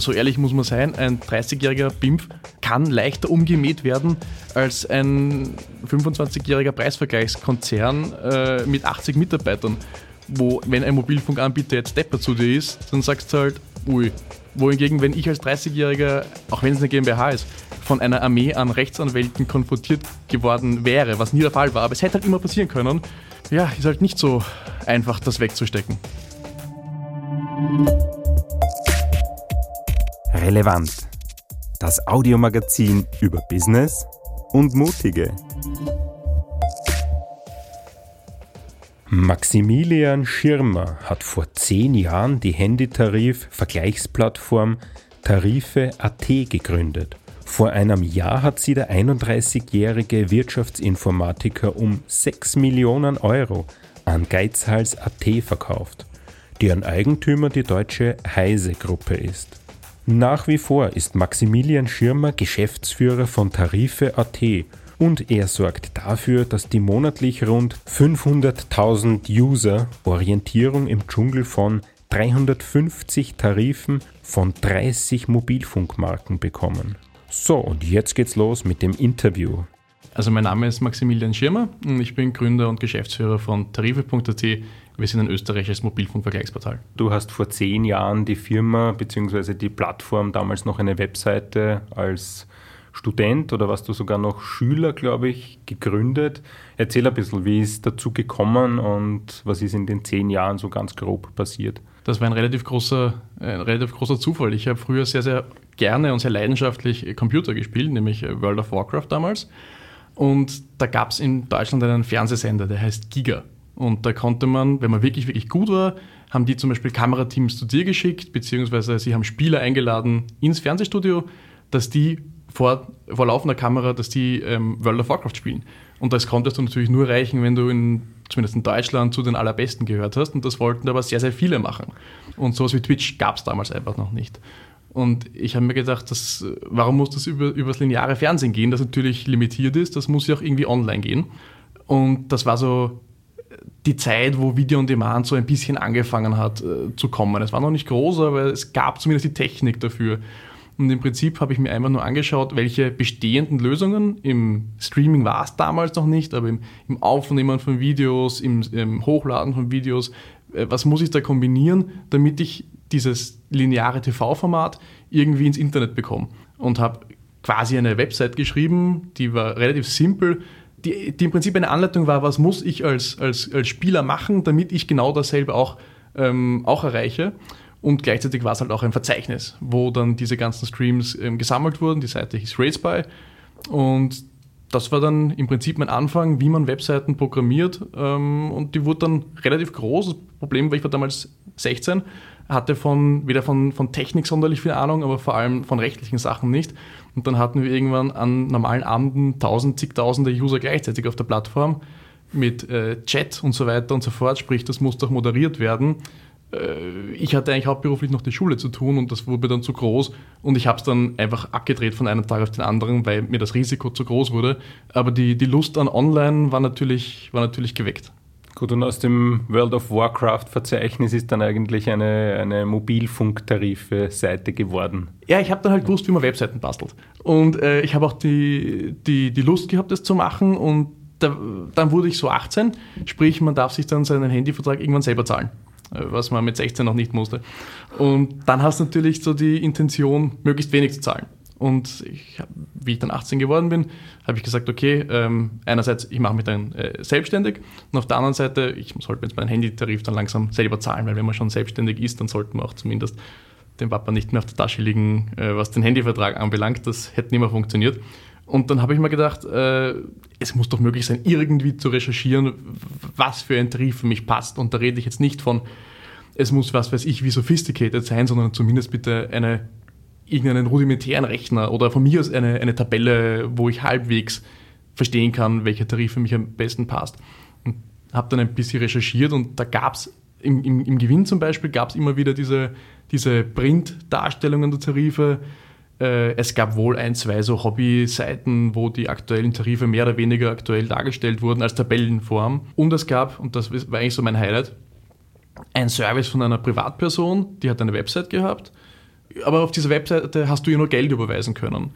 so ehrlich muss man sein, ein 30-jähriger BIMF kann leichter umgemäht werden als ein 25-jähriger Preisvergleichskonzern äh, mit 80 Mitarbeitern, wo, wenn ein Mobilfunkanbieter jetzt Depper zu dir ist, dann sagst du halt, ui. Wohingegen, wenn ich als 30-Jähriger, auch wenn es eine GmbH ist, von einer Armee an Rechtsanwälten konfrontiert geworden wäre, was nie der Fall war, aber es hätte halt immer passieren können, ja, ist halt nicht so einfach, das wegzustecken. Relevant. Das Audiomagazin über Business und Mutige. Maximilian Schirmer hat vor zehn Jahren die Handytarif-Vergleichsplattform Tarife.at gegründet. Vor einem Jahr hat sie der 31-jährige Wirtschaftsinformatiker um 6 Millionen Euro an Geizhals.at verkauft, deren Eigentümer die deutsche Heise-Gruppe ist. Nach wie vor ist Maximilian Schirmer Geschäftsführer von Tarife.at und er sorgt dafür, dass die monatlich rund 500.000 User Orientierung im Dschungel von 350 Tarifen von 30 Mobilfunkmarken bekommen. So, und jetzt geht's los mit dem Interview. Also mein Name ist Maximilian Schirmer und ich bin Gründer und Geschäftsführer von Tarife.at. Wir sind ein österreichisches Mobilfunkvergleichsportal. Du hast vor zehn Jahren die Firma bzw. die Plattform damals noch eine Webseite als Student oder warst du sogar noch Schüler, glaube ich, gegründet. Erzähl ein bisschen, wie ist dazu gekommen und was ist in den zehn Jahren so ganz grob passiert? Das war ein relativ großer, ein relativ großer Zufall. Ich habe früher sehr, sehr gerne und sehr leidenschaftlich Computer gespielt, nämlich World of Warcraft damals. Und da gab es in Deutschland einen Fernsehsender, der heißt Giga. Und da konnte man, wenn man wirklich, wirklich gut war, haben die zum Beispiel Kamerateams zu dir geschickt, beziehungsweise sie haben Spieler eingeladen ins Fernsehstudio, dass die vor, vor laufender Kamera, dass die ähm, World of Warcraft spielen. Und das konntest du natürlich nur erreichen, wenn du in, zumindest in Deutschland zu den allerbesten gehört hast. Und das wollten aber sehr, sehr viele machen. Und sowas wie Twitch gab es damals einfach noch nicht. Und ich habe mir gedacht, das, warum muss das über, über das lineare Fernsehen gehen, das natürlich limitiert ist, das muss ja auch irgendwie online gehen. Und das war so die Zeit, wo Video on Demand so ein bisschen angefangen hat äh, zu kommen. Es war noch nicht groß, aber es gab zumindest die Technik dafür. Und im Prinzip habe ich mir einfach nur angeschaut, welche bestehenden Lösungen, im Streaming war es damals noch nicht, aber im, im Aufnehmen von Videos, im, im, Hochladen von Videos, äh, was muss ich da kombinieren, damit ich dieses lineare TV-Format irgendwie ins Internet bekomme. Und habe quasi eine Website geschrieben, die war relativ simpel, die, die im Prinzip eine Anleitung war, was muss ich als, als, als Spieler machen, damit ich genau dasselbe auch, ähm, auch erreiche. Und gleichzeitig war es halt auch ein Verzeichnis, wo dann diese ganzen Streams ähm, gesammelt wurden. Die Seite hieß RaceBy. Und das war dann im Prinzip mein Anfang, wie man Webseiten programmiert. Ähm, und die wurde dann relativ groß. Das Problem war, ich war damals 16, hatte von, weder von, von Technik sonderlich viel Ahnung, aber vor allem von rechtlichen Sachen nicht. Und dann hatten wir irgendwann an normalen Abenden tausend, zigtausende User gleichzeitig auf der Plattform mit äh, Chat und so weiter und so fort. Sprich, das musste auch moderiert werden. Äh, ich hatte eigentlich hauptberuflich noch die Schule zu tun und das wurde dann zu groß und ich habe es dann einfach abgedreht von einem Tag auf den anderen, weil mir das Risiko zu groß wurde. Aber die, die Lust an Online war natürlich, war natürlich geweckt. Gut, und aus dem World of Warcraft-Verzeichnis ist dann eigentlich eine, eine Mobilfunktarife-Seite geworden. Ja, ich habe dann halt gewusst, wie man Webseiten bastelt. Und äh, ich habe auch die, die, die Lust gehabt, das zu machen und da, dann wurde ich so 18, sprich, man darf sich dann seinen Handyvertrag irgendwann selber zahlen. Äh, was man mit 16 noch nicht musste. Und dann hast du natürlich so die Intention, möglichst wenig zu zahlen. Und ich, wie ich dann 18 geworden bin, habe ich gesagt, okay, ähm, einerseits, ich mache mich dann äh, selbstständig und auf der anderen Seite, ich sollte jetzt meinen Handytarif dann langsam selber zahlen, weil wenn man schon selbstständig ist, dann sollten wir auch zumindest dem Papa nicht mehr auf der Tasche liegen, äh, was den Handyvertrag anbelangt. Das hätte nicht mehr funktioniert. Und dann habe ich mir gedacht, äh, es muss doch möglich sein, irgendwie zu recherchieren, was für ein Tarif für mich passt. Und da rede ich jetzt nicht von, es muss, was weiß ich, wie sophisticated sein, sondern zumindest bitte eine, irgendeinen rudimentären Rechner oder von mir aus eine, eine Tabelle, wo ich halbwegs verstehen kann, welcher Tarif für mich am besten passt. Und habe dann ein bisschen recherchiert und da gab es im, im, im, Gewinn zum Beispiel gab es immer wieder diese, diese Print-Darstellungen der Tarife, äh, es gab wohl ein, zwei so Hobby-Seiten, wo die aktuellen Tarife mehr oder weniger aktuell dargestellt wurden als Tabellenform. Und es gab, und das war eigentlich so mein Highlight, ein Service von einer Privatperson, die hat eine Website gehabt, aber auf dieser Webseite hast du ja nur Geld überweisen können.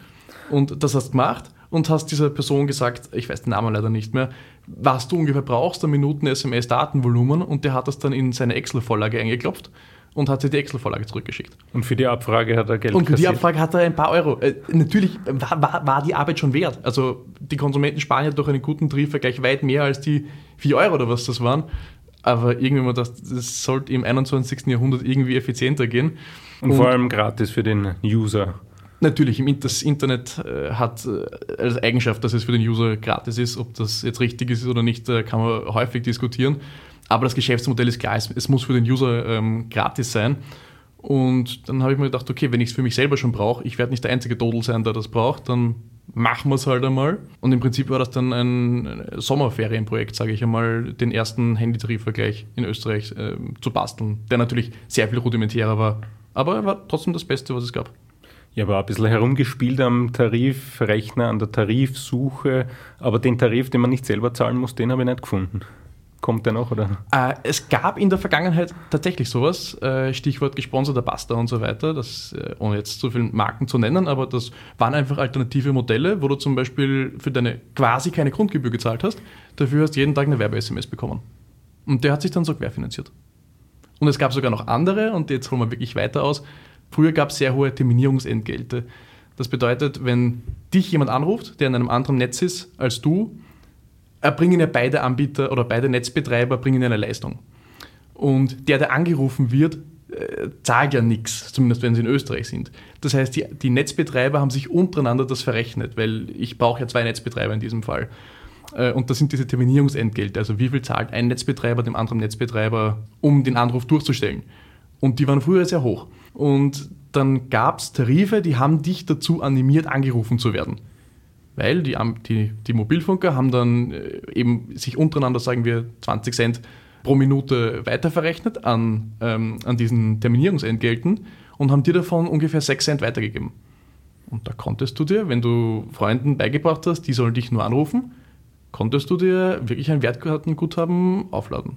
Und das hast du gemacht und hast dieser Person gesagt, ich weiß den Namen leider nicht mehr, was du ungefähr brauchst an Minuten SMS-Datenvolumen und der hat das dann in seine Excel-Vorlage eingeklopft und hat sich die Excel-Vorlage zurückgeschickt. Und für die Abfrage hat er Geld Und für kassiert. die Abfrage hat er ein paar Euro. Äh, natürlich war, war, war, die Arbeit schon wert. Also die Konsumenten sparen ja durch einen guten Tarifvergleich weit mehr als die 4 Euro oder was das waren. Aber irgendwie man das, das sollte im 21. Jahrhundert irgendwie effizienter gehen. Und, und vor allem gratis für den User. Natürlich, das Internet äh, hat äh, als Eigenschaft, dass es für den User gratis ist. Ob das jetzt richtig ist oder nicht, äh, kann man häufig diskutieren. Aber das Geschäftsmodell ist klar, es, es muss für den User ähm, gratis sein. Und dann habe ich mir gedacht, okay, wenn ich es für mich selber schon brauche, ich werde nicht der einzige Dodel sein, der das braucht, dann machen wir es halt einmal. Und im Prinzip war das dann ein Sommerferienprojekt, sage ich einmal, den ersten Handytarifvergleich in Österreich äh, zu basteln, der natürlich sehr viel rudimentärer war. Aber er war trotzdem das Beste, was es gab. Ich habe ein bisschen herumgespielt am Tarifrechner, an der Tarifsuche, aber den Tarif, den man nicht selber zahlen muss, den habe ich nicht gefunden. Kommt der noch, oder? Äh, es gab in der Vergangenheit tatsächlich sowas, äh, Stichwort gesponserter Pasta und so weiter, das, äh, ohne jetzt zu viele Marken zu nennen, aber das waren einfach alternative Modelle, wo du zum Beispiel für deine quasi keine Grundgebühr gezahlt hast, dafür hast du jeden Tag eine Werbe-SMS bekommen. Und der hat sich dann so querfinanziert. Und es gab sogar noch andere, und jetzt holen wir wirklich weiter aus, Früher gab es sehr hohe Terminierungsentgelte. Das bedeutet, wenn dich jemand anruft, der in einem anderen Netz ist als du, erbringen ja beide Anbieter oder beide Netzbetreiber bringen eine Leistung. Und der, der angerufen wird, äh, zahlt ja nichts, zumindest wenn sie in Österreich sind. Das heißt, die, die Netzbetreiber haben sich untereinander das verrechnet, weil ich brauche ja zwei Netzbetreiber in diesem Fall. Äh, und das sind diese Terminierungsentgelte, also wie viel zahlt ein Netzbetreiber dem anderen Netzbetreiber, um den Anruf durchzustellen. Und die waren früher sehr hoch. Und dann gab es Tarife, die haben dich dazu animiert, angerufen zu werden. Weil die, die, die Mobilfunker haben dann äh, eben sich untereinander, sagen wir, 20 Cent pro Minute weiterverrechnet an, ähm, an diesen Terminierungsentgelten und haben dir davon ungefähr 6 Cent weitergegeben. Und da konntest du dir, wenn du Freunden beigebracht hast, die sollen dich nur anrufen, konntest du dir wirklich ein Wertkartenguthaben aufladen.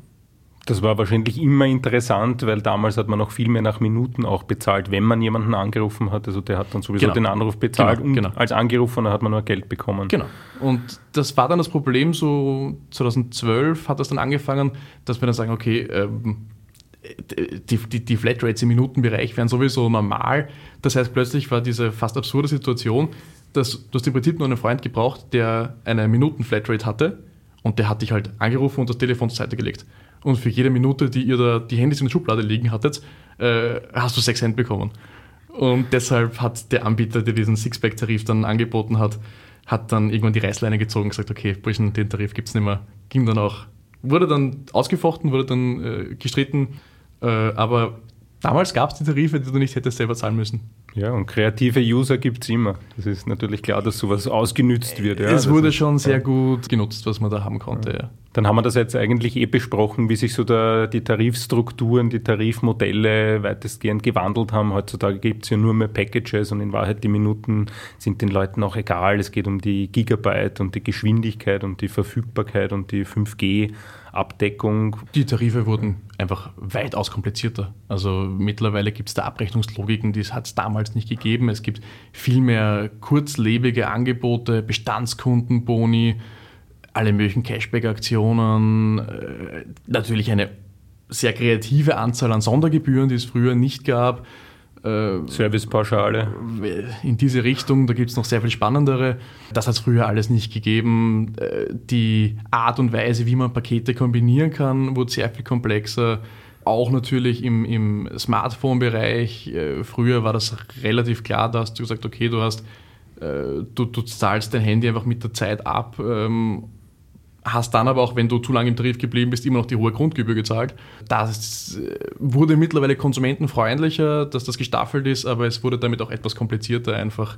Das war wahrscheinlich immer interessant, weil damals hat man noch viel mehr nach Minuten auch bezahlt, wenn man jemanden angerufen hat. Also der hat dann sowieso genau. den Anruf bezahlt genau, und genau. als Angerufener hat man nur Geld bekommen. Genau. Und das war dann das Problem, so 2012 hat das dann angefangen, dass wir dann sagen, okay, ähm, die, die, die Flatrates im Minutenbereich wären sowieso normal. Das heißt, plötzlich war diese fast absurde Situation, dass du hast im Prinzip nur einen Freund gebraucht, der eine Minuten-Flatrate hatte und der hat dich halt angerufen und das Telefon zur Seite gelegt und für jede Minute, die ihr da die Handys in der Schublade liegen hattet, äh, hast du 6 Cent bekommen. Und deshalb hat der Anbieter, der diesen Sixpack-Tarif dann angeboten hat, hat dann irgendwann die Reißleine gezogen und gesagt, okay, Burschen, den Tarif gibt es nicht mehr. Ging dann auch, wurde dann ausgefochten, wurde dann äh, gestritten, äh, aber damals gab es die Tarife, die du nicht hättest selber zahlen müssen. Ja, und kreative User gibt es immer. Das ist natürlich klar, dass sowas ausgenützt wird. Ja. Es wurde schon sehr gut genutzt, was man da haben konnte. Ja. Dann haben wir das jetzt eigentlich eh besprochen, wie sich so der, die Tarifstrukturen, die Tarifmodelle weitestgehend gewandelt haben. Heutzutage gibt es ja nur mehr Packages und in Wahrheit die Minuten sind den Leuten auch egal. Es geht um die Gigabyte und die Geschwindigkeit und die Verfügbarkeit und die 5G. Abdeckung. Die Tarife wurden einfach weitaus komplizierter. Also mittlerweile gibt es da Abrechnungslogiken, die hat es damals nicht gegeben. Es gibt viel mehr kurzlebige Angebote, Bestandskundenboni, alle möglichen Cashback-Aktionen, äh, natürlich eine sehr kreative Anzahl an Sondergebühren, die es früher nicht gab. Äh, Servicepauschale. In diese Richtung, da gibt es noch sehr viel spannendere. Das hat es früher alles nicht gegeben. Äh, die Art und Weise, wie man Pakete kombinieren kann, wurde sehr viel komplexer. Auch natürlich im, im Smartphone-Bereich. Äh, früher war das relativ klar, da hast du gesagt, okay, du hast, du, du zahlst dein Handy einfach mit der Zeit ab ähm, hast dann aber auch, wenn du zu lange im Tarif geblieben bist, immer noch die hohe Grundgebühr gezahlt. Das äh, wurde mittlerweile konsumentenfreundlicher, dass das gestaffelt ist, aber es wurde damit auch etwas komplizierter einfach.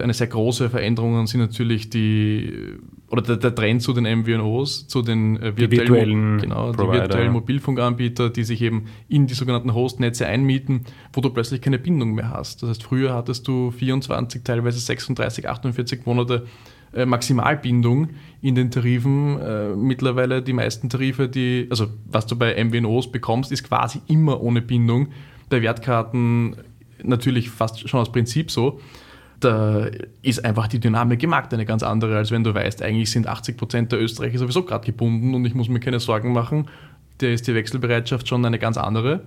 Eine sehr große Veränderung sind natürlich die, oder der, der Trend zu den MVNOs, zu den äh, virtuellen, virtuellen, genau, die virtuellen Mobilfunkanbieter, die sich eben in die sogenannten Hostnetze einmieten, wo du plötzlich keine Bindung mehr hast. Das heißt, früher hattest du 24, teilweise 36, 48 Monate äh, Maximalbindung in den Tarifen. Äh, mittlerweile die meisten Tarife, die, also was du bei MWNOs bekommst, ist quasi immer ohne Bindung. Bei Wertkarten natürlich fast schon aus Prinzip so, da ist einfach die Dynamik im Markt eine ganz andere, als wenn du weißt, eigentlich sind 80 Prozent der Österreicher sowieso gerade gebunden und ich muss mir keine Sorgen machen. Da ist die Wechselbereitschaft schon eine ganz andere.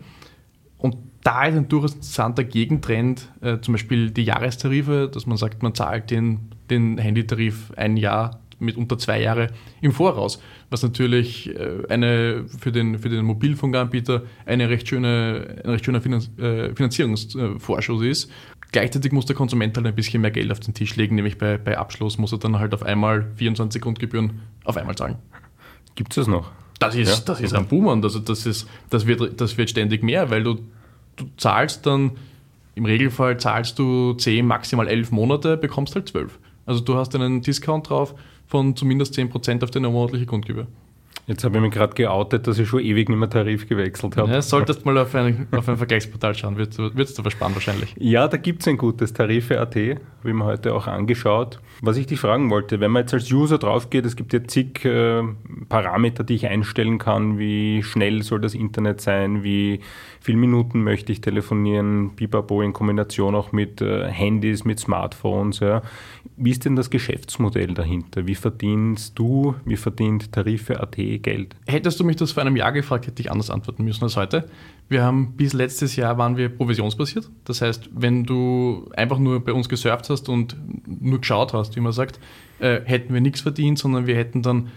Und da ist ein durchaus interessanter Gegentrend, äh, zum Beispiel die Jahrestarife, dass man sagt, man zahlt den, den Handytarif ein Jahr mit unter zwei Jahre im Voraus, was natürlich äh, eine, für, den, für den Mobilfunkanbieter eine recht schöne, ein recht schöner äh, Finanzierungsvorschuss ist. Gleichzeitig muss der Konsument halt ein bisschen mehr Geld auf den Tisch legen, nämlich bei, bei Abschluss muss er dann halt auf einmal 24 Grundgebühren auf einmal zahlen. Gibt es das noch? Das ist, ja? das ist ein Boom. Also das, ist, das, wird, das wird ständig mehr, weil du, du zahlst dann, im Regelfall zahlst du 10, maximal 11 Monate, bekommst halt 12. Also du hast einen Discount drauf von zumindest 10% auf deine monatliche Grundgebühr. Jetzt habe ich mich gerade geoutet, dass ich schon ewig nicht mehr Tarif gewechselt habe. Ja, solltest mal auf ein, auf ein Vergleichsportal schauen, wird es dir verspannen wahrscheinlich. Ja, da gibt es ein gutes, Tarife.at, habe ich mir heute auch angeschaut. Was ich dich fragen wollte, wenn man jetzt als User drauf geht, es gibt ja zig äh, Parameter, die ich einstellen kann, wie schnell soll das Internet sein, wie viele Minuten möchte ich telefonieren, Bibabo in Kombination auch mit äh, Handys, mit Smartphones. Ja. Wie ist denn das Geschäftsmodell dahinter? Wie verdienst du, wie verdient Tarife.at Geld? Hättest du mich das vor einem Jahr gefragt, hätte ich anders antworten müssen als heute. Wir haben bis letztes Jahr waren wir provisionsbasiert. Das heißt, wenn du einfach nur bei uns gesurft hast und nur geschaut hast, wie man sagt, äh, hätten wir nichts verdient, sondern wir hätten dann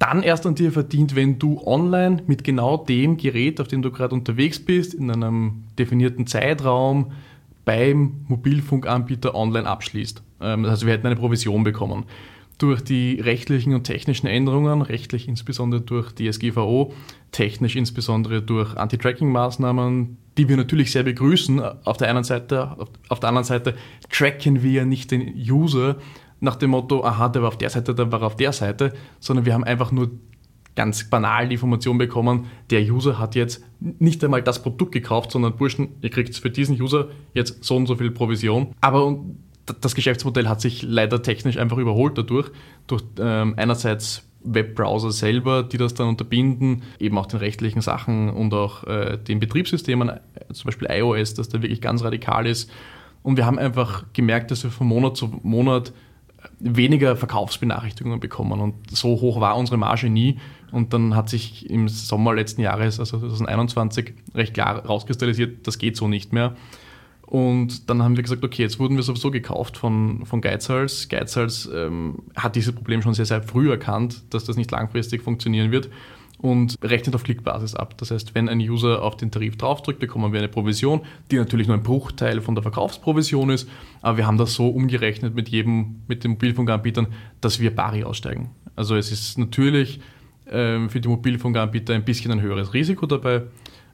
dann erst an dir verdient, wenn du online mit genau dem Gerät, auf dem du gerade unterwegs bist, in einem definierten Zeitraum beim Mobilfunkanbieter online abschließt. Ähm, also wir hätten eine Provision bekommen. Durch die rechtlichen und technischen Änderungen, rechtlich insbesondere durch die SGVO, technisch insbesondere durch Anti-Tracking-Maßnahmen, die wir natürlich sehr begrüßen. Auf der einen Seite, auf der anderen Seite tracken wir nicht den User, nach dem Motto, aha, der war auf der Seite, der war auf der Seite, sondern wir haben einfach nur ganz banal die Information bekommen, der User hat jetzt nicht einmal das Produkt gekauft, sondern Burschen, ihr kriegt für diesen User jetzt so und so viel Provision. Aber das Geschäftsmodell hat sich leider technisch einfach überholt dadurch, durch ähm, einerseits Webbrowser selber, die das dann unterbinden, eben auch den rechtlichen Sachen und auch äh, den Betriebssystemen, äh, zum Beispiel iOS, das da wirklich ganz radikal ist. Und wir haben einfach gemerkt, dass wir von Monat zu Monat weniger Verkaufsbenachrichtigungen bekommen. Und so hoch war unsere Marge nie. Und dann hat sich im Sommer letzten Jahres, also 2021, recht klar rauskristallisiert, das geht so nicht mehr. Und dann haben wir gesagt, okay, jetzt wurden wir sowieso gekauft von, von Geizhals. Geizhals ähm, hat dieses Problem schon sehr, sehr früh erkannt, dass das nicht langfristig funktionieren wird und rechnet auf Klickbasis ab. Das heißt, wenn ein User auf den Tarif draufdrückt, bekommen wir eine Provision, die natürlich nur ein Bruchteil von der Verkaufsprovision ist, aber wir haben das so umgerechnet mit jedem, mit den Mobilfunkanbietern, dass wir pari aussteigen. Also es ist natürlich ähm, für die Mobilfunkanbieter ein bisschen ein höheres Risiko dabei,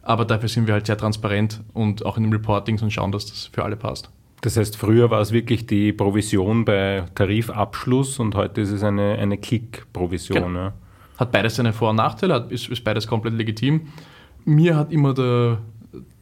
aber dafür sind wir halt sehr transparent und auch in den Reportings und schauen, dass das für alle passt. Das heißt, früher war es wirklich die Provision bei Tarifabschluss und heute ist es eine, eine Klick-Provision. Genau. Ja. Hat beides seine Vor- und Nachteile, ist, ist beides komplett legitim. Mir hat immer der,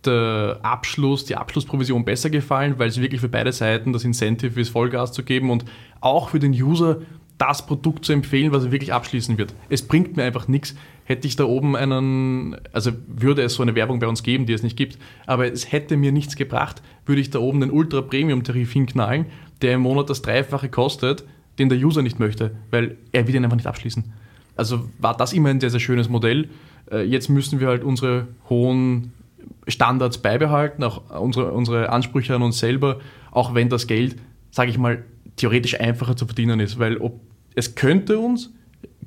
der Abschluss, die Abschlussprovision besser gefallen, weil es wirklich für beide Seiten das Incentive ist, Vollgas zu geben und auch für den User das Produkt zu empfehlen, was er wirklich abschließen wird. Es bringt mir einfach nichts. Hätte ich da oben einen, also würde es so eine Werbung bei uns geben, die es nicht gibt, aber es hätte mir nichts gebracht, würde ich da oben den Ultra Premium Tarif hinknallen, der im Monat das Dreifache kostet, den der User nicht möchte, weil er will ihn einfach nicht abschließen. Also war das immer ein sehr, sehr schönes Modell. Äh, jetzt müssen wir halt unsere hohen Standards beibehalten, auch unsere, unsere Ansprüche an uns selber, auch wenn das Geld, sage ich mal, theoretisch einfacher zu verdienen ist, weil ob, es könnte uns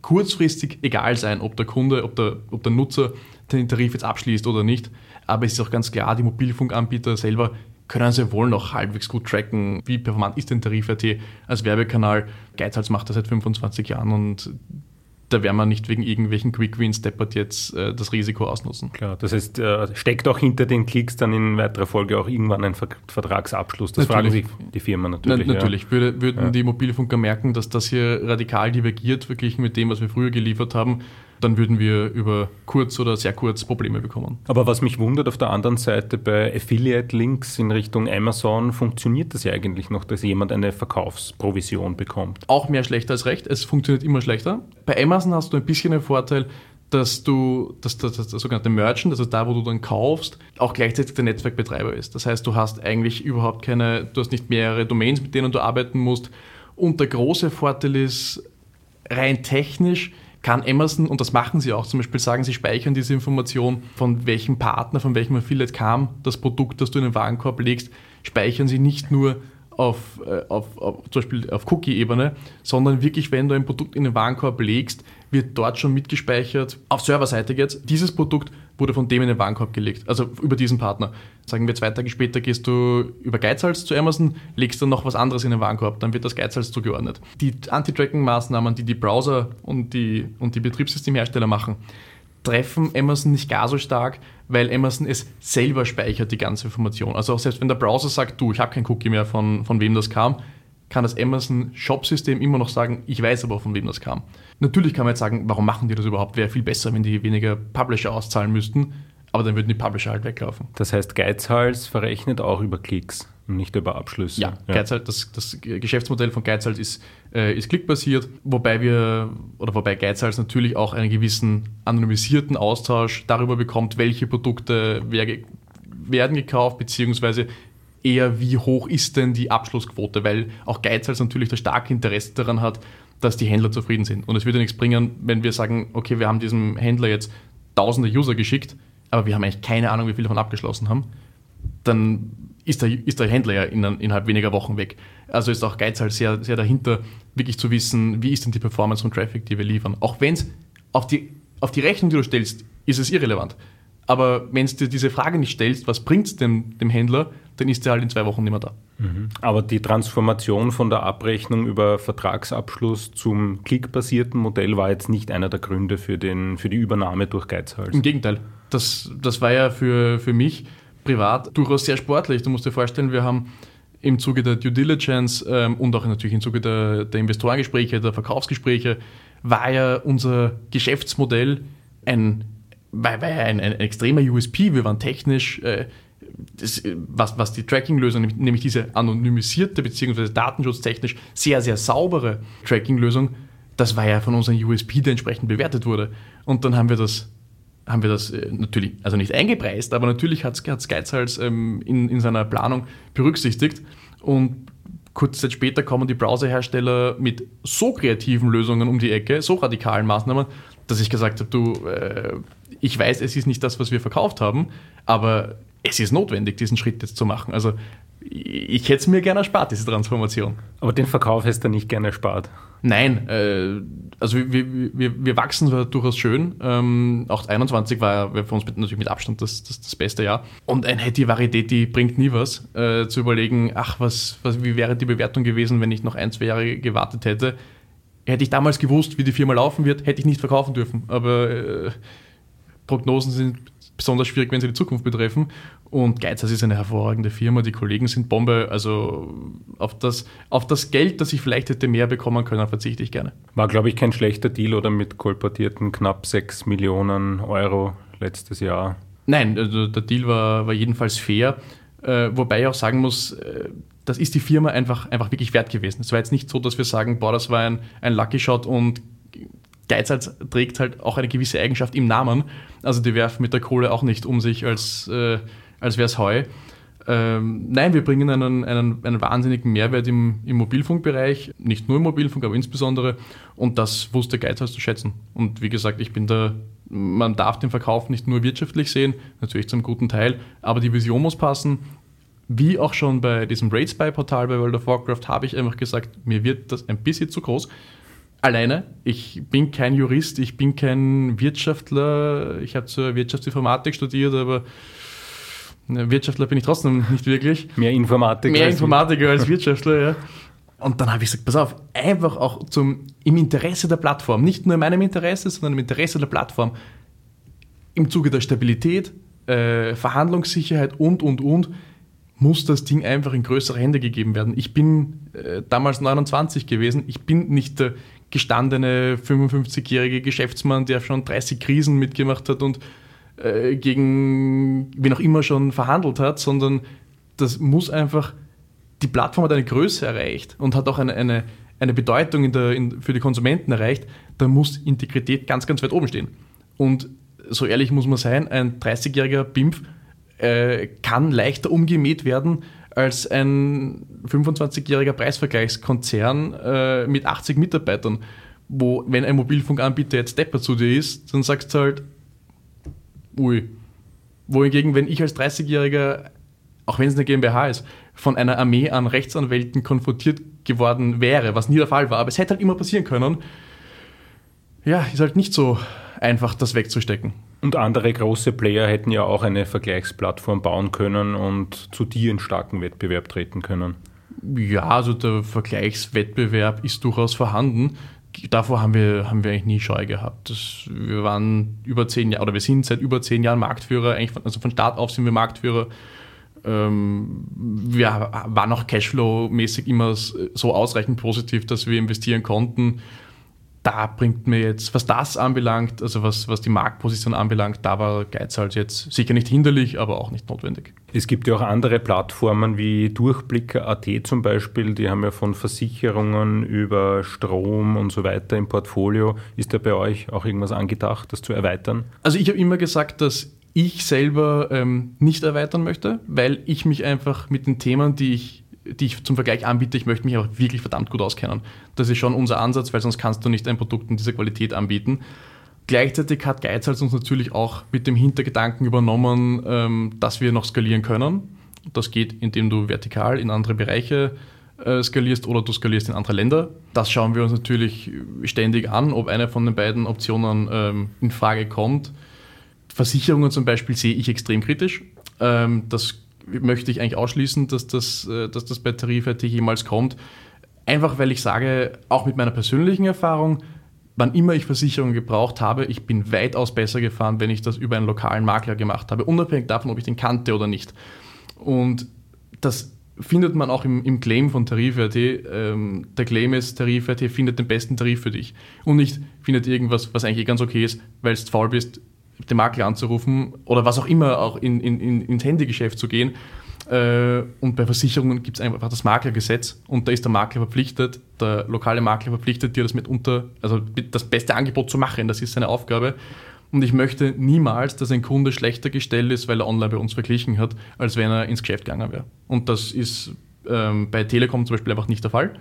kurzfristig egal sein, ob der Kunde, ob der, ob der Nutzer den Tarif jetzt abschließt oder nicht. Aber es ist auch ganz klar, die Mobilfunkanbieter selber können sehr wohl noch halbwegs gut tracken, wie performant ist denn Tarif.at als Werbekanal. Geizhals macht das seit 25 Jahren und da werden wir nicht wegen irgendwelchen Quick Wins deppert jetzt äh, das Risiko ausnutzen. Klar, das heißt, äh, steckt auch hinter den Klicks dann in weiterer Folge auch irgendwann ein Ver Vertragsabschluss. Das natürlich. fragen sich die Firmen natürlich. Na, natürlich. Ja. Würde, würden ja. die Mobilfunker merken, dass das hier radikal divergiert, verglichen mit dem, was wir früher geliefert haben, dann würden wir über kurz oder sehr kurz Probleme bekommen. Aber was mich wundert, auf der anderen Seite bei Affiliate-Links in Richtung Amazon funktioniert das ja eigentlich noch, dass jemand eine Verkaufsprovision bekommt. Auch mehr schlecht als recht. Es funktioniert immer schlechter. Bei Amazon hast du ein bisschen den Vorteil, dass du, dass, dass, dass der sogenannte Merchant, also da, wo du dann kaufst, auch gleichzeitig der Netzwerkbetreiber ist. Das heißt, du hast eigentlich überhaupt keine, du hast nicht mehrere Domains, mit denen du arbeiten musst. Und der große Vorteil ist, rein technisch kann Amazon, und das machen sie auch, zum Beispiel sagen, sie speichern diese Information, von welchem Partner, von welchem Affiliate kam das Produkt, das du in den Warenkorb legst, speichern sie nicht nur auf, äh, auf, auf, zum auf Cookie-Ebene, sondern wirklich, wenn du ein Produkt in den Warenkorb legst, wird dort schon mitgespeichert, auf Serverseite jetzt, dieses Produkt wurde von dem in den Warenkorb gelegt, also über diesen Partner. Sagen wir, zwei Tage später gehst du über Geizhals zu Amazon, legst dann noch was anderes in den Warenkorb, dann wird das Geizhals zugeordnet. Die Anti-Tracking-Maßnahmen, die die Browser und die, und die Betriebssystemhersteller machen, treffen Amazon nicht gar so stark, weil Amazon es selber speichert, die ganze Information. Also auch selbst wenn der Browser sagt, du, ich habe kein Cookie mehr, von, von wem das kam, kann das Amazon Shop-System immer noch sagen, ich weiß aber, von wem das kam. Natürlich kann man jetzt sagen, warum machen die das überhaupt? Wäre viel besser, wenn die weniger Publisher auszahlen müssten, aber dann würden die Publisher halt weglaufen. Das heißt, Geizhals verrechnet auch über Klicks und nicht über Abschlüsse. Ja, ja. Geizhals, das, das, Geschäftsmodell von Geizhals ist, äh, ist klickbasiert, wobei wir, oder wobei Geizhals natürlich auch einen gewissen anonymisierten Austausch darüber bekommt, welche Produkte werden gekauft, beziehungsweise eher, wie hoch ist denn die Abschlussquote, weil auch Geizhals natürlich das starke Interesse daran hat, dass die Händler zufrieden sind. Und es würde nichts bringen, wenn wir sagen, okay, wir haben diesem Händler jetzt tausende User geschickt, aber wir haben eigentlich keine Ahnung, wie viele davon abgeschlossen haben, dann ist der, ist der Händler ja in, innerhalb weniger Wochen weg. Also ist auch Geizhals sehr, sehr dahinter, wirklich zu wissen, wie ist denn die Performance von Traffic, die wir liefern. Auch wenn es auf die, auf die Rechnung, die du stellst, ist es irrelevant. Aber wenn du dir diese Frage nicht stellst, was bringt es dem, dem Händler, dann ist er halt in zwei Wochen nicht mehr da. Mhm. Aber die Transformation von der Abrechnung über Vertragsabschluss zum klickbasierten Modell war jetzt nicht einer der Gründe für, den, für die Übernahme durch Geizhals. Im Gegenteil. Das, das war ja für, für mich privat durchaus sehr sportlich. Du musst dir vorstellen, wir haben im Zuge der Due Diligence ähm, und auch natürlich im Zuge der, der Investorengespräche, der Verkaufsgespräche, war ja unser Geschäftsmodell ein war, war ja ein, ein, extremer USP. Wir waren technisch, äh, das, was, was die Tracking-Lösung, nämlich diese anonymisierte bzw. datenschutztechnisch sehr, sehr saubere Tracking-Lösung, das war ja von unserem USP, der entsprechend bewertet wurde. Und dann haben wir das haben wir das äh, natürlich, also nicht eingepreist, aber natürlich hat es ähm, in, in seiner Planung berücksichtigt. Und kurze Zeit später kommen die Browserhersteller mit so kreativen Lösungen um die Ecke, so radikalen Maßnahmen, dass ich gesagt habe, du, äh, ich weiß, es ist nicht das, was wir verkauft haben, aber es ist notwendig, diesen Schritt jetzt zu machen. Also ich hätte es mir gerne erspart, diese Transformation. Aber den Verkauf hättest du nicht gerne erspart? Nein, äh, also wir, wir, wir wachsen zwar durchaus schön. Ähm, auch 21 war für uns natürlich mit Abstand das, das, das beste Jahr. Und ein Hetty Varietät, bringt nie was, äh, zu überlegen, ach, was, was, wie wäre die Bewertung gewesen, wenn ich noch ein, zwei Jahre gewartet hätte. Hätte ich damals gewusst, wie die Firma laufen wird, hätte ich nicht verkaufen dürfen. Aber äh, Prognosen sind besonders schwierig, wenn sie die Zukunft betreffen. Und Geizhals ist eine hervorragende Firma, die Kollegen sind Bombe. Also auf das, auf das Geld, das ich vielleicht hätte mehr bekommen können, verzichte ich gerne. War, glaube ich, kein schlechter Deal oder mit kolportierten knapp 6 Millionen Euro letztes Jahr. Nein, also der Deal war, war jedenfalls fair. Äh, wobei ich auch sagen muss, äh, das ist die Firma einfach, einfach wirklich wert gewesen. Es war jetzt nicht so, dass wir sagen, boah, das war ein, ein Lucky Shot und Geizhals trägt halt auch eine gewisse Eigenschaft im Namen. Also die werfen mit der Kohle auch nicht um sich, als, äh, als wäre es Heu. Ähm, nein, wir bringen einen, einen, einen wahnsinnigen Mehrwert im, im Mobilfunkbereich, nicht nur im Mobilfunk, aber insbesondere. Und das wusste Geizhals zu schätzen. Und wie gesagt, ich bin da, man darf den Verkauf nicht nur wirtschaftlich sehen, natürlich zum guten Teil, aber die Vision muss passen. Wie auch schon bei diesem Rates Buy Portal bei World of Warcraft habe ich einfach gesagt, mir wird das ein bisschen zu groß alleine. Ich bin kein Jurist, ich bin kein Wirtschaftler. Ich habe zur Wirtschaftsinformatik studiert, aber Wirtschaftler bin ich trotzdem nicht wirklich. Mehr Informatiker. Mehr als Informatiker als Wirtschaftler, ja. Und dann habe ich gesagt, pass auf, einfach auch zum, im Interesse der Plattform, nicht nur in meinem Interesse, sondern im Interesse der Plattform, im Zuge der Stabilität, äh, Verhandlungssicherheit und, und, und, muss das Ding einfach in größere Hände gegeben werden. Ich bin äh, damals 29 gewesen, ich bin nicht der gestandene 55-jährige Geschäftsmann, der schon 30 Krisen mitgemacht hat und äh, gegen wen auch immer schon verhandelt hat, sondern das muss einfach, die Plattform hat eine Größe erreicht und hat auch eine, eine, eine Bedeutung in der, in, für die Konsumenten erreicht, da muss Integrität ganz, ganz weit oben stehen. Und so ehrlich muss man sein, ein 30-jähriger BIMF äh, kann leichter umgemäht werden als ein 25-jähriger Preisvergleichskonzern äh, mit 80 Mitarbeitern, wo, wenn ein Mobilfunkanbieter jetzt Depper zu dir ist, dann sagst du halt, ui. Wohingegen, wenn ich als 30-Jähriger, auch wenn es eine GmbH ist, von einer Armee an Rechtsanwälten konfrontiert geworden wäre, was nie der Fall war, aber es hätte halt immer passieren können, ja, ist halt nicht so einfach, das wegzustecken. Und andere große Player hätten ja auch eine Vergleichsplattform bauen können und zu dir in starken Wettbewerb treten können. Ja, also der Vergleichswettbewerb ist durchaus vorhanden. Davor haben wir, haben wir eigentlich nie Scheu gehabt. Das, wir waren über zehn Jahre, oder wir sind seit über zehn Jahren Marktführer, eigentlich von, also von Start auf sind wir Marktführer. Ähm, wir waren auch Cashflow-mäßig immer so ausreichend positiv, dass wir investieren konnten da bringt mir jetzt, was das anbelangt, also was, was die Marktposition anbelangt, da war Geizhals jetzt sicher nicht hinderlich, aber auch nicht notwendig. Es gibt ja auch andere Plattformen wie Durchblicker.at zum Beispiel, die haben ja von Versicherungen über Strom und so weiter im Portfolio. Ist da bei euch auch irgendwas angedacht, das zu erweitern? Also ich habe immer gesagt, dass ich selber ähm, nicht erweitern möchte, weil ich mich einfach mit den Themen, die ich die ich zum Vergleich anbiete, ich möchte mich auch wirklich verdammt gut auskennen. Das ist schon unser Ansatz, weil sonst kannst du nicht ein Produkt in dieser Qualität anbieten. Gleichzeitig hat Geizhals uns natürlich auch mit dem Hintergedanken übernommen, ähm, dass wir noch skalieren können. Das geht, indem du vertikal in andere Bereiche äh, skalierst oder du skalierst in andere Länder. Das schauen wir uns natürlich ständig an, ob eine von den beiden Optionen ähm, in Frage kommt. Versicherungen zum Beispiel sehe ich extrem kritisch. Ähm, das möchte ich eigentlich ausschließen, dass das, äh, dass das bei Tarif.at jemals kommt. Einfach weil ich sage, auch mit meiner persönlichen Erfahrung, wann immer ich Versicherungen gebraucht habe, ich bin weitaus besser gefahren, wenn ich das über einen lokalen Makler gemacht habe, unabhängig davon, ob ich den kannte oder nicht. Und das findet man auch im, im Claim von Tarif.at. Ähm, der Claim ist, Tarif.at findet den besten Tarif für dich. Und nicht findet irgendwas, was eigentlich ganz okay ist, weil du faul bist, den Makler anzurufen oder was auch immer, auch in, in, in, ins Handygeschäft zu gehen. Äh, und bei Versicherungen gibt es einfach das Maklergesetz und da ist der Makler verpflichtet, der lokale Makler verpflichtet, dir das mitunter, also das beste Angebot zu machen. Das ist seine Aufgabe. Und ich möchte niemals, dass ein Kunde schlechter gestellt ist, weil er online bei uns verglichen hat, als wenn er ins Geschäft gegangen wäre. Und das ist ähm, bei Telekom zum Beispiel einfach nicht der Fall.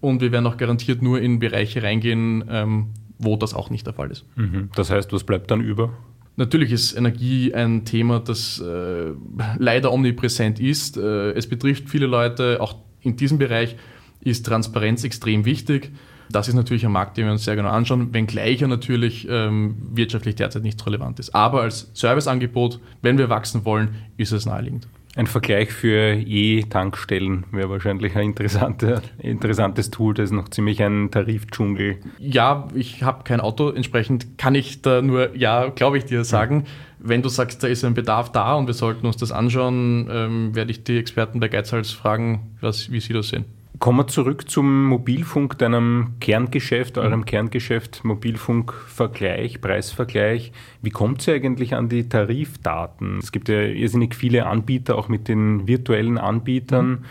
Und wir werden auch garantiert nur in Bereiche reingehen, ähm, wo das auch nicht der Fall ist. Mhm. Das heißt, was bleibt dann über? Natürlich ist Energie ein Thema, das äh, leider omnipräsent ist. Äh, es betrifft viele Leute, auch in diesem Bereich ist Transparenz extrem wichtig. Das ist natürlich ein Markt, den wir uns sehr genau anschauen, wenngleich er natürlich ähm, wirtschaftlich derzeit nicht relevant ist. Aber als Serviceangebot, wenn wir wachsen wollen, ist es naheliegend. Ein Vergleich für E-Tankstellen wäre wahrscheinlich ein interessante, interessantes Tool. Das ist noch ziemlich ein Tarifdschungel. Ja, ich habe kein Auto, entsprechend kann ich da nur, ja, glaube ich dir sagen. Ja. Wenn du sagst, da ist ein Bedarf da und wir sollten uns das anschauen, ähm, werde ich die Experten bei Geizhals fragen, was, wie sie das sehen. Kommen wir zurück zum Mobilfunk, deinem Kerngeschäft, eurem mhm. Kerngeschäft, Mobilfunkvergleich, Preisvergleich. Wie kommt ihr eigentlich an die Tarifdaten? Es gibt ja irrsinnig viele Anbieter, auch mit den virtuellen Anbietern.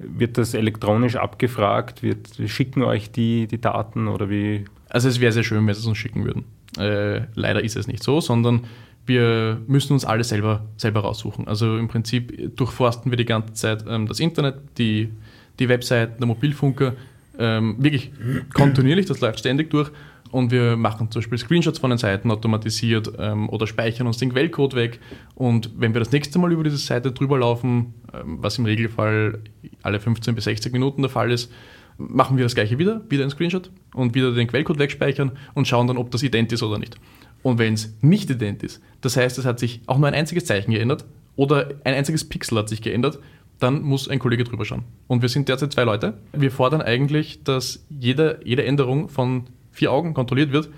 Mhm. Wird das elektronisch abgefragt? Wird, schicken euch die, die Daten oder wie? Also es wäre sehr schön, wenn sie es uns schicken würden. Äh, leider ist es nicht so, sondern wir müssen uns alles selber, selber raussuchen. Also im Prinzip durchforsten wir die ganze Zeit ähm, das Internet, die die Webseiten der Mobilfunker ähm, wirklich kontinuierlich, das läuft ständig durch. Und wir machen zum Beispiel Screenshots von den Seiten automatisiert ähm, oder speichern uns den Quellcode weg. Und wenn wir das nächste Mal über diese Seite drüber laufen, ähm, was im Regelfall alle 15 bis 60 Minuten der Fall ist, machen wir das gleiche wieder, wieder ein Screenshot und wieder den Quellcode wegspeichern und schauen dann, ob das ident ist oder nicht. Und wenn es nicht ident ist, das heißt, es hat sich auch nur ein einziges Zeichen geändert oder ein einziges Pixel hat sich geändert, dann muss ein Kollege drüber schauen. Und wir sind derzeit zwei Leute. Wir fordern eigentlich, dass jede, jede Änderung von vier Augen kontrolliert wird.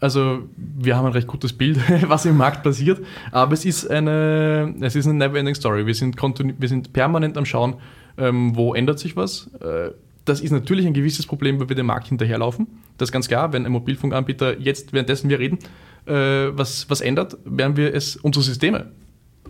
Also wir haben ein recht gutes Bild, was im Markt passiert, aber es ist eine, es ist eine never-ending Story. Wir sind, wir sind permanent am Schauen, ähm, wo ändert sich was. Äh, das ist natürlich ein gewisses Problem, weil wir dem Markt hinterherlaufen. Das ist ganz klar, wenn ein Mobilfunkanbieter jetzt, währenddessen wir reden, äh, was, was ändert, werden wir es, unsere Systeme,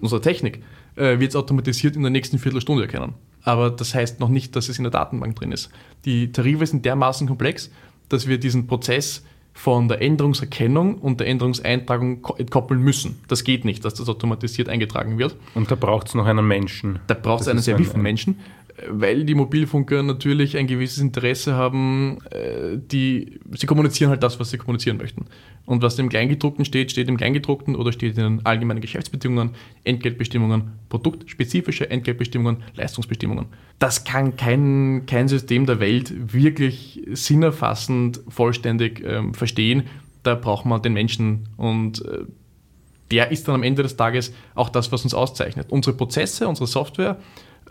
unsere Technik, äh, wird es automatisiert in der nächsten Viertelstunde erkennen. Aber das heißt noch nicht, dass es in der Datenbank drin ist. Die Tarife sind dermaßen komplex, dass wir diesen Prozess von der Änderungserkennung und der Änderungseintragung entkoppeln müssen. Das geht nicht, dass das automatisiert eingetragen wird. Und da braucht es noch einen Menschen. Da braucht es einen sehr wievielten Menschen weil die Mobilfunker natürlich ein gewisses Interesse haben, äh, die, sie kommunizieren halt das, was sie kommunizieren möchten. Und was im Kleingedruckten steht, steht im Kleingedruckten oder steht in den allgemeinen Geschäftsbedingungen, Entgeltbestimmungen, produktspezifische Entgeltbestimmungen, Leistungsbestimmungen. Das kann kein, kein System der Welt wirklich sinnerfassend, vollständig ähm, verstehen. Da braucht man den Menschen und äh, der ist dann am Ende des Tages auch das, was uns auszeichnet. Unsere Prozesse, unsere Software,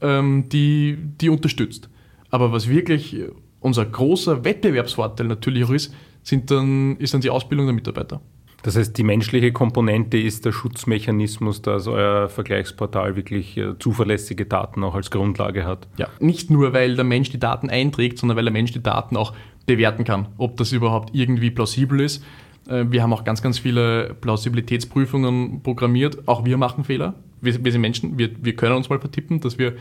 ähm, die, die unterstützt. Aber was wirklich unser großer Wettbewerbsvorteil natürlich auch ist, sind dann, ist dann die Ausbildung der Mitarbeiter. Das heißt, die menschliche Komponente ist der Schutzmechanismus, dass euer Vergleichsportal wirklich äh, zuverlässige Daten auch als Grundlage hat. Ja, nicht nur, weil der Mensch die Daten einträgt, sondern weil der Mensch die Daten auch bewerten kann, ob das überhaupt irgendwie plausibel ist. Äh, wir haben auch ganz, ganz viele Plausibilitätsprüfungen programmiert. Auch wir machen Fehler wir, wir sind Menschen, wir, wir können uns mal vertippen, dass wir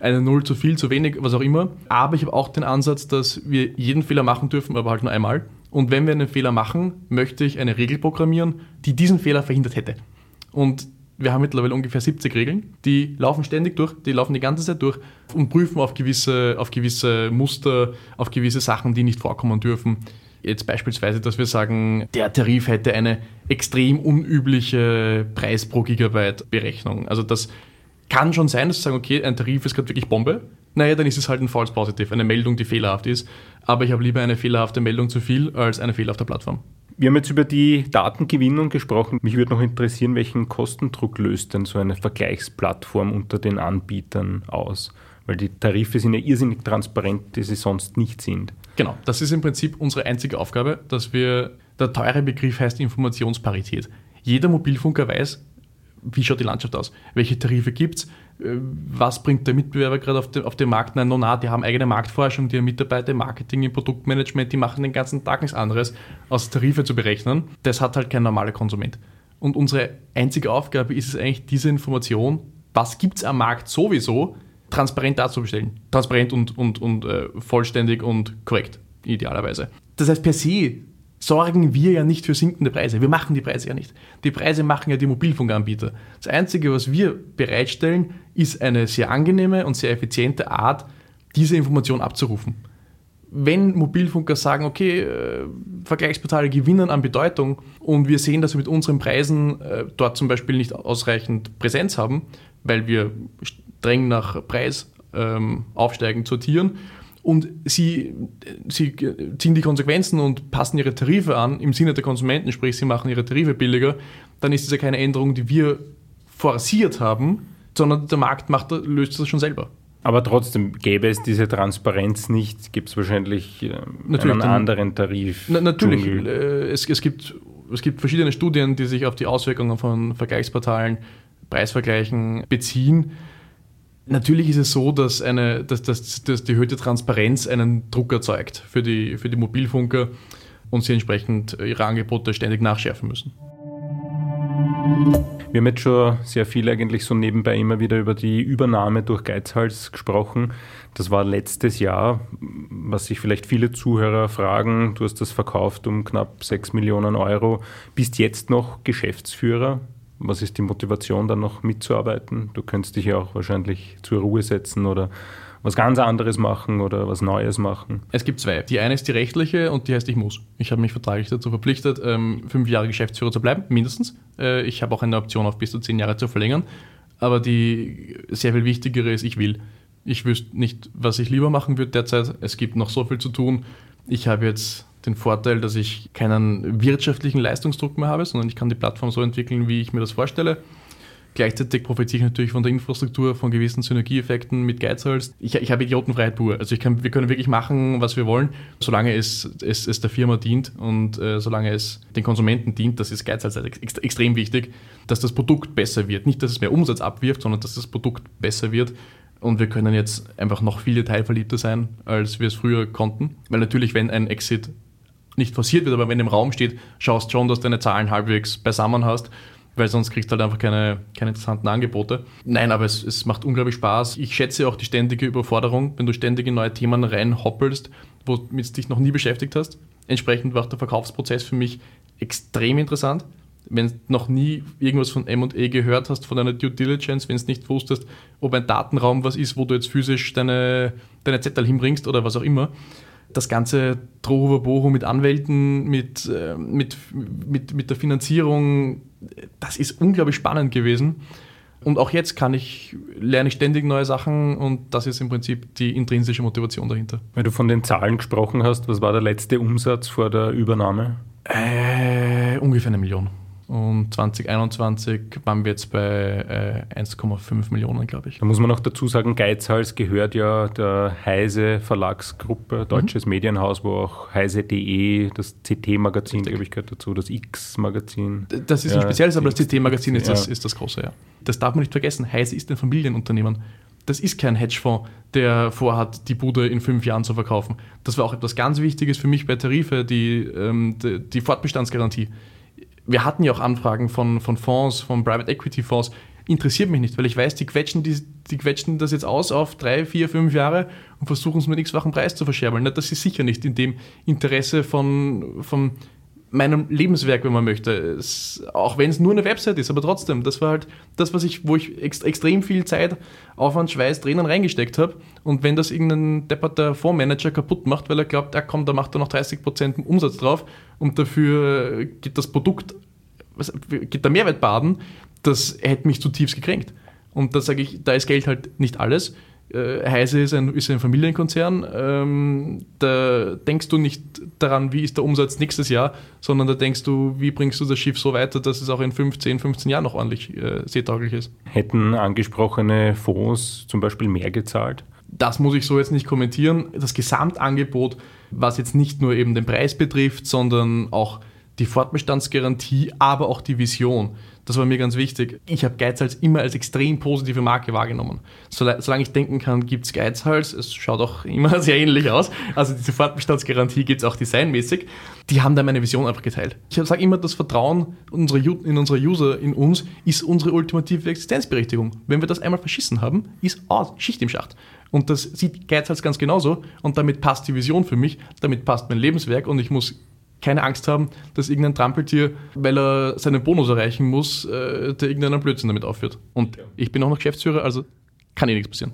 eine Null zu viel, zu wenig, was auch immer. Aber ich habe auch den Ansatz, dass wir jeden Fehler machen dürfen, aber halt nur einmal. Und wenn wir einen Fehler machen, möchte ich eine Regel programmieren, die diesen Fehler verhindert hätte. Und wir haben mittlerweile ungefähr 70 Regeln, die laufen ständig durch, die laufen die ganze Zeit durch und prüfen auf gewisse, auf gewisse Muster, auf gewisse Sachen, die nicht vorkommen dürfen. Jetzt beispielsweise, dass wir sagen, der Tarif hätte eine extrem unübliche Preis pro Gigabyte Berechnung. Also das kann schon sein, dass wir sagen, okay, ein Tarif ist gerade wirklich Bombe. Naja, dann ist es halt ein False Positive, eine Meldung, die fehlerhaft ist. Aber ich habe lieber eine fehlerhafte Meldung zu viel als eine fehlerhafte Plattform. Wir haben jetzt über die Datengewinnung gesprochen. Mich würde noch interessieren, welchen Kostendruck löst denn so eine Vergleichsplattform unter den Anbietern aus? Weil die Tarife sind ja irrsinnig transparent, die sie sonst nicht sind. Genau, das ist im Prinzip unsere einzige Aufgabe, dass wir, der teure Begriff heißt Informationsparität. Jeder Mobilfunker weiß, wie schaut die Landschaft aus, welche Tarife gibt es, äh, was bringt der Mitbewerber gerade auf, den, auf den Markt? Nein, no, die haben eigene Marktforschung, die haben Mitarbeiter im Marketing, im Produktmanagement, die machen den ganzen Tag nichts anderes, als Tarife zu berechnen. Das hat halt kein normaler Konsument. Und unsere einzige Aufgabe ist es eigentlich, diese Information, was gibt es am Markt sowieso, transparent darzustellen. Transparent und, und, und äh, vollständig und korrekt, idealerweise. Das heißt, per se sorgen wir ja nicht für sinkende Preise. Wir machen die Preise ja nicht. Die Preise machen ja die Mobilfunkanbieter. Das Einzige, was wir bereitstellen, ist eine sehr angenehme und sehr effiziente Art, diese Information abzurufen. Wenn Mobilfunker sagen, okay, äh, Vergleichsportale gewinnen an Bedeutung und wir sehen, dass wir mit unseren Preisen äh, dort zum Beispiel nicht ausreichend Präsenz haben, weil wir streng nach Preis ähm, aufsteigend sortieren und sie, sie ziehen die Konsequenzen und passen ihre Tarife an im Sinne der Konsumenten, sprich sie machen ihre Tarife billiger, dann ist das ja keine Änderung, die wir forciert haben, sondern der Markt macht, löst das schon selber. Aber trotzdem, gäbe es diese Transparenz nicht, gibt es wahrscheinlich äh, natürlich, einen anderen Tarif. Na, natürlich, äh, es, es, gibt, es gibt verschiedene Studien, die sich auf die Auswirkungen von Vergleichsportalen, Preisvergleichen beziehen. Natürlich ist es so, dass, eine, dass, dass, dass die erhöhte Transparenz einen Druck erzeugt für die, für die Mobilfunker und sie entsprechend ihre Angebote ständig nachschärfen müssen. Wir haben jetzt schon sehr viel eigentlich so nebenbei immer wieder über die Übernahme durch Geizhals gesprochen. Das war letztes Jahr, was sich vielleicht viele Zuhörer fragen. Du hast das verkauft um knapp 6 Millionen Euro. Bist jetzt noch Geschäftsführer was ist die Motivation, dann noch mitzuarbeiten? Du könntest dich ja auch wahrscheinlich zur Ruhe setzen oder was ganz anderes machen oder was Neues machen? Es gibt zwei. Die eine ist die rechtliche und die heißt, ich muss. Ich habe mich vertraglich dazu verpflichtet, ähm, fünf Jahre Geschäftsführer zu bleiben, mindestens. Äh, ich habe auch eine Option auf bis zu zehn Jahre zu verlängern. Aber die sehr viel wichtigere ist, ich will. Ich wüsste nicht, was ich lieber machen würde derzeit. Es gibt noch so viel zu tun. Ich habe jetzt den Vorteil, dass ich keinen wirtschaftlichen Leistungsdruck mehr habe, sondern ich kann die Plattform so entwickeln, wie ich mir das vorstelle. Gleichzeitig profitiere ich natürlich von der Infrastruktur, von gewissen Synergieeffekten mit Geizhals. Ich, ich habe Idiotenfreiheit pur. Also kann, wir können wirklich machen, was wir wollen, solange es, es, es der Firma dient und äh, solange es den Konsumenten dient. Das ist Geizhals ex extrem wichtig, dass das Produkt besser wird. Nicht, dass es mehr Umsatz abwirft, sondern dass das Produkt besser wird. Und wir können jetzt einfach noch viel detailverliebter sein, als wir es früher konnten. Weil natürlich, wenn ein Exit nicht forciert wird, aber wenn im Raum steht, schaust schon, dass du deine Zahlen halbwegs beisammen hast. weil sonst kriegst du halt einfach keine, keine interessanten Angebote. Nein, aber es, es macht unglaublich Spaß. Ich schätze auch die ständige Überforderung, wenn du ständig in neue Themen reinhoppelst, womit du dich noch nie beschäftigt hast. Entsprechend war der Verkaufsprozess für mich extrem interessant. Wenn du noch nie irgendwas von M&E gehört hast, von einer Due Diligence, wenn du nicht wusstest, ob ein Datenraum was ist, wo du jetzt physisch deine, deine Zettel hinbringst oder was auch immer, das ganze Drohboho mit Anwälten, mit, äh, mit, mit, mit der Finanzierung, das ist unglaublich spannend gewesen. Und auch jetzt kann ich, lerne ich ständig neue Sachen und das ist im Prinzip die intrinsische Motivation dahinter. Wenn du von den Zahlen gesprochen hast, was war der letzte Umsatz vor der Übernahme? Äh, ungefähr eine Million. Und 2021 waren wir jetzt bei äh, 1,5 Millionen, glaube ich. Da muss man noch dazu sagen, Geizhals gehört ja der Heise Verlagsgruppe, deutsches mhm. Medienhaus, wo auch heise.de, das CT-Magazin, glaube ich, gehört dazu, das X-Magazin. Das ist ja, ein spezielles, aber das CT-Magazin ist, ja. das, ist das große, ja. Das darf man nicht vergessen. Heise ist ein Familienunternehmen. Das ist kein Hedgefonds, der vorhat, die Bude in fünf Jahren zu verkaufen. Das war auch etwas ganz Wichtiges für mich bei Tarife, die, ähm, die, die Fortbestandsgarantie wir hatten ja auch Anfragen von, von Fonds, von Private Equity Fonds. Interessiert mich nicht, weil ich weiß, die quetschen, die, die quetschen das jetzt aus auf drei, vier, fünf Jahre und versuchen es mit x-fachen Preis zu verscherbeln. Das ist sicher nicht in dem Interesse von, von meinem Lebenswerk, wenn man möchte. Es, auch wenn es nur eine Website ist, aber trotzdem, das war halt das, was ich, wo ich ex, extrem viel Zeit, Aufwand, Schweiß, Tränen reingesteckt habe. Und wenn das irgendein depperter Fondsmanager kaputt macht, weil er glaubt, ja komm, da macht er noch 30% Umsatz drauf und dafür geht das Produkt, geht der Mehrwert baden, das hätte mich zutiefst gekränkt. Und da sage ich, da ist Geld halt nicht alles. Äh, Heise ist ein, ist ein Familienkonzern. Ähm, da denkst du nicht daran, wie ist der Umsatz nächstes Jahr, sondern da denkst du, wie bringst du das Schiff so weiter, dass es auch in 15, 15 Jahren noch ordentlich äh, seetauglich ist. Hätten angesprochene Fonds zum Beispiel mehr gezahlt? Das muss ich so jetzt nicht kommentieren. Das Gesamtangebot, was jetzt nicht nur eben den Preis betrifft, sondern auch die Fortbestandsgarantie, aber auch die Vision. Das war mir ganz wichtig. Ich habe Geizhals immer als extrem positive Marke wahrgenommen. Solange ich denken kann, gibt es Geizhals. Es schaut auch immer sehr ähnlich aus. Also diese Fortbestandsgarantie gibt es auch designmäßig. Die haben da meine Vision einfach geteilt. Ich sage immer, das Vertrauen in unsere User, in uns, ist unsere ultimative Existenzberechtigung. Wenn wir das einmal verschissen haben, ist aus, Schicht im Schacht. Und das sieht Geizhals ganz genauso. Und damit passt die Vision für mich, damit passt mein Lebenswerk und ich muss keine Angst haben, dass irgendein Trampeltier, weil er seinen Bonus erreichen muss, äh, der irgendeinen Blödsinn damit aufführt. Und ich bin auch noch Geschäftsführer, also kann eh nichts passieren.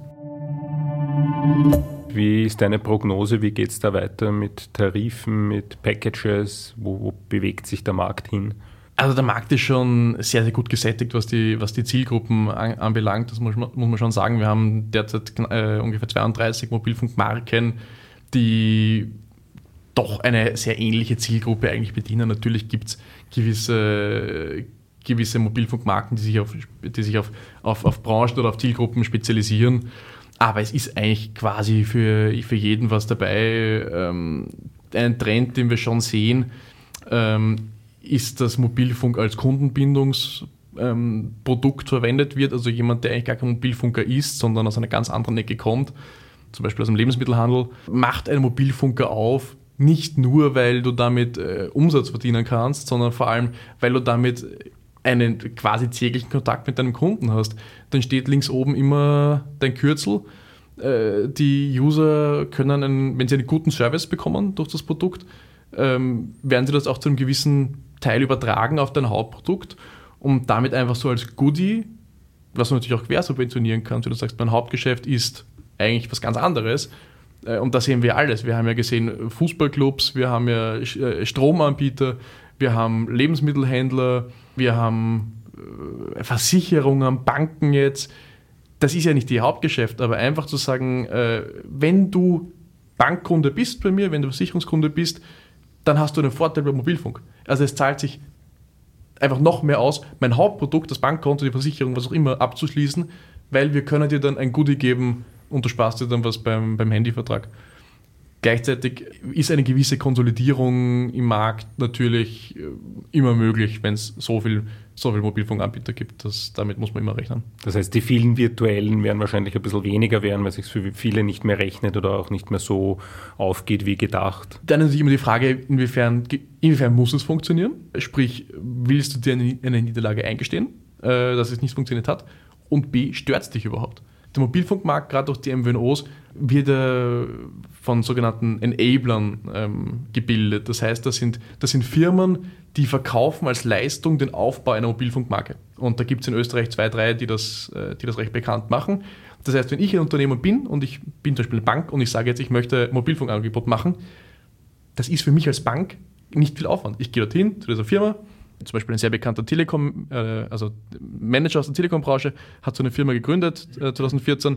Wie ist deine Prognose? Wie geht es da weiter mit Tarifen, mit Packages? Wo, wo, bewegt sich der Markt hin? Also der Markt ist schon sehr, sehr gut gesättigt, was die, was die Zielgruppen an, anbelangt. Das muss man, muss man schon sagen. Wir haben derzeit äh, ungefähr 32 Mobilfunkmarken, die doch eine sehr ähnliche Zielgruppe eigentlich bedienen. Natürlich gibt es gewisse, gewisse Mobilfunkmarken, die sich, auf, die sich auf, auf, auf Branchen oder auf Zielgruppen spezialisieren. Aber es ist eigentlich quasi für, für jeden was dabei. Ähm, ein Trend, den wir schon sehen, ähm, ist, dass Mobilfunk als Kundenbindungsprodukt ähm, verwendet wird. Also jemand, der eigentlich gar kein Mobilfunker ist, sondern aus einer ganz anderen Ecke kommt, zum Beispiel aus dem Lebensmittelhandel, macht einen Mobilfunker auf, nicht nur, weil du damit äh, Umsatz verdienen kannst, sondern vor allem, weil du damit einen quasi täglichen Kontakt mit deinem Kunden hast. Dann steht links oben immer dein Kürzel. Äh, die User können, einen, wenn sie einen guten Service bekommen durch das Produkt, ähm, werden sie das auch zu einem gewissen Teil übertragen auf dein Hauptprodukt und damit einfach so als Goodie, was du natürlich auch quer subventionieren kannst, wenn du sagst, mein Hauptgeschäft ist eigentlich was ganz anderes, und da sehen wir alles. Wir haben ja gesehen Fußballclubs, wir haben ja äh, Stromanbieter, wir haben Lebensmittelhändler, wir haben äh, Versicherungen, Banken jetzt. Das ist ja nicht ihr Hauptgeschäft, aber einfach zu sagen, wenn du Bankkunde bist bei mir, wenn du Versicherungskunde bist, dann hast du einen Vorteil beim Mobilfunk. Also es zahlt sich einfach noch mehr aus, mein Hauptprodukt, das Bankkonto, die Versicherung, was auch immer, abzuschließen, weil wir können dir dann ein Goodie geben, und du sparst dir dann was beim, beim Handyvertrag. Gleichzeitig ist eine gewisse Konsolidierung im Markt natürlich äh, immer möglich, wenn es so viel, so viel Mobilfunkanbieter gibt. Das, damit muss man immer rechnen. Das heißt, die vielen virtuellen werden wahrscheinlich ein bisschen weniger werden, weil es sich für viele nicht mehr rechnet oder auch nicht mehr so aufgeht wie gedacht. Dann ist natürlich immer die Frage, inwiefern, inwiefern muss es funktionieren? Sprich, willst du dir eine, eine Niederlage eingestehen, äh, dass es nicht funktioniert hat? Und B, stört es dich überhaupt? Der Mobilfunkmarkt, gerade durch die MWNOs, wird äh, von sogenannten Enablern ähm, gebildet. Das heißt, das sind, das sind Firmen, die verkaufen als Leistung den Aufbau einer Mobilfunkmarke. Und da gibt es in Österreich zwei, drei, die das, äh, die das recht bekannt machen. Das heißt, wenn ich ein Unternehmer bin und ich bin zum Beispiel eine Bank und ich sage jetzt, ich möchte Mobilfunkangebot machen, das ist für mich als Bank nicht viel Aufwand. Ich gehe dorthin zu dieser Firma, zum Beispiel ein sehr bekannter Telekom, äh, also Manager aus der Telekom-Branche, hat so eine Firma gegründet äh, 2014.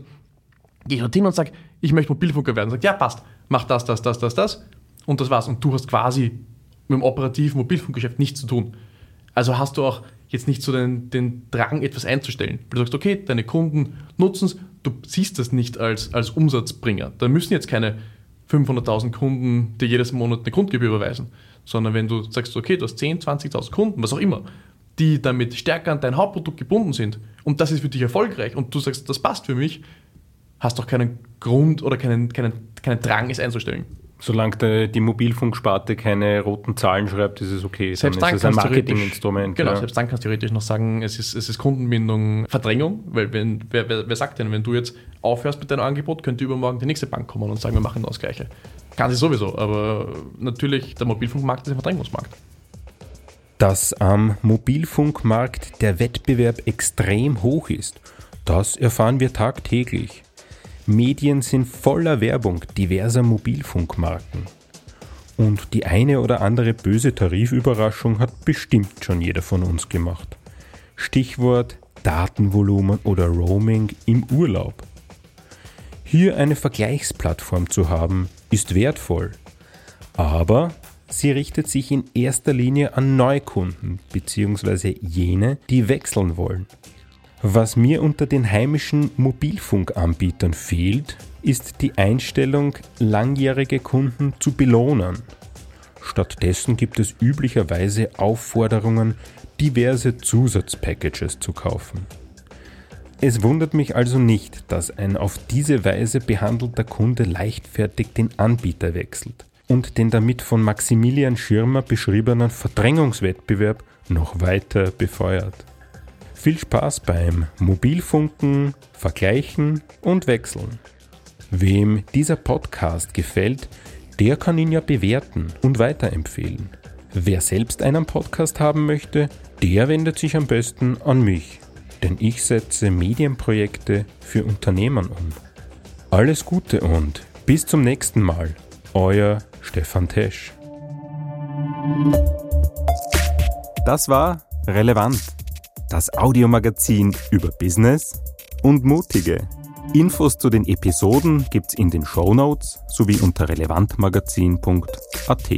Gehe ich dorthin und sage, ich möchte Mobilfunker werden. Sagt, ja, passt, mach das, das, das, das, das. Und das war's. Und du hast quasi mit dem operativen Mobilfunkgeschäft nichts zu tun. Also hast du auch jetzt nicht so den, den Drang, etwas einzustellen. Du sagst, okay, deine Kunden nutzen es, du siehst das nicht als, als Umsatzbringer. Da müssen jetzt keine 500.000 Kunden dir jedes Monat eine Grundgebühr überweisen, sondern wenn du sagst, okay, du hast 10, 20.000 Kunden, was auch immer, die damit stärker an dein Hauptprodukt gebunden sind und das ist für dich erfolgreich und du sagst, das passt für mich, hast du auch keinen Grund oder keinen, keinen, keinen Drang, es einzustellen. Solange die Mobilfunksparte keine roten Zahlen schreibt, ist es okay. Selbst dann, dann ist es ein Marketinginstrument. Genau, ja. selbst dann kannst du theoretisch noch sagen, es ist, es ist Kundenbindung, Verdrängung, weil wenn, wer, wer, wer sagt denn, wenn du jetzt aufhörst mit deinem Angebot, könnte übermorgen die nächste Bank kommen und sagen, wir machen das Gleiche. Kann sie sowieso, aber natürlich, der Mobilfunkmarkt ist ein Verdrängungsmarkt. Dass am Mobilfunkmarkt der Wettbewerb extrem hoch ist, das erfahren wir tagtäglich. Medien sind voller Werbung diverser Mobilfunkmarken. Und die eine oder andere böse Tarifüberraschung hat bestimmt schon jeder von uns gemacht. Stichwort Datenvolumen oder Roaming im Urlaub. Hier eine Vergleichsplattform zu haben, ist wertvoll. Aber sie richtet sich in erster Linie an Neukunden bzw. jene, die wechseln wollen. Was mir unter den heimischen Mobilfunkanbietern fehlt, ist die Einstellung, langjährige Kunden zu belohnen. Stattdessen gibt es üblicherweise Aufforderungen, diverse Zusatzpackages zu kaufen. Es wundert mich also nicht, dass ein auf diese Weise behandelter Kunde leichtfertig den Anbieter wechselt und den damit von Maximilian Schirmer beschriebenen Verdrängungswettbewerb noch weiter befeuert. Viel Spaß beim Mobilfunken, Vergleichen und Wechseln. Wem dieser Podcast gefällt, der kann ihn ja bewerten und weiterempfehlen. Wer selbst einen Podcast haben möchte, der wendet sich am besten an mich denn ich setze Medienprojekte für Unternehmen um. Alles Gute und bis zum nächsten Mal. Euer Stefan Tesch. Das war Relevant, das Audiomagazin über Business und Mutige. Infos zu den Episoden gibt's in den Show Notes sowie unter relevantmagazin.at.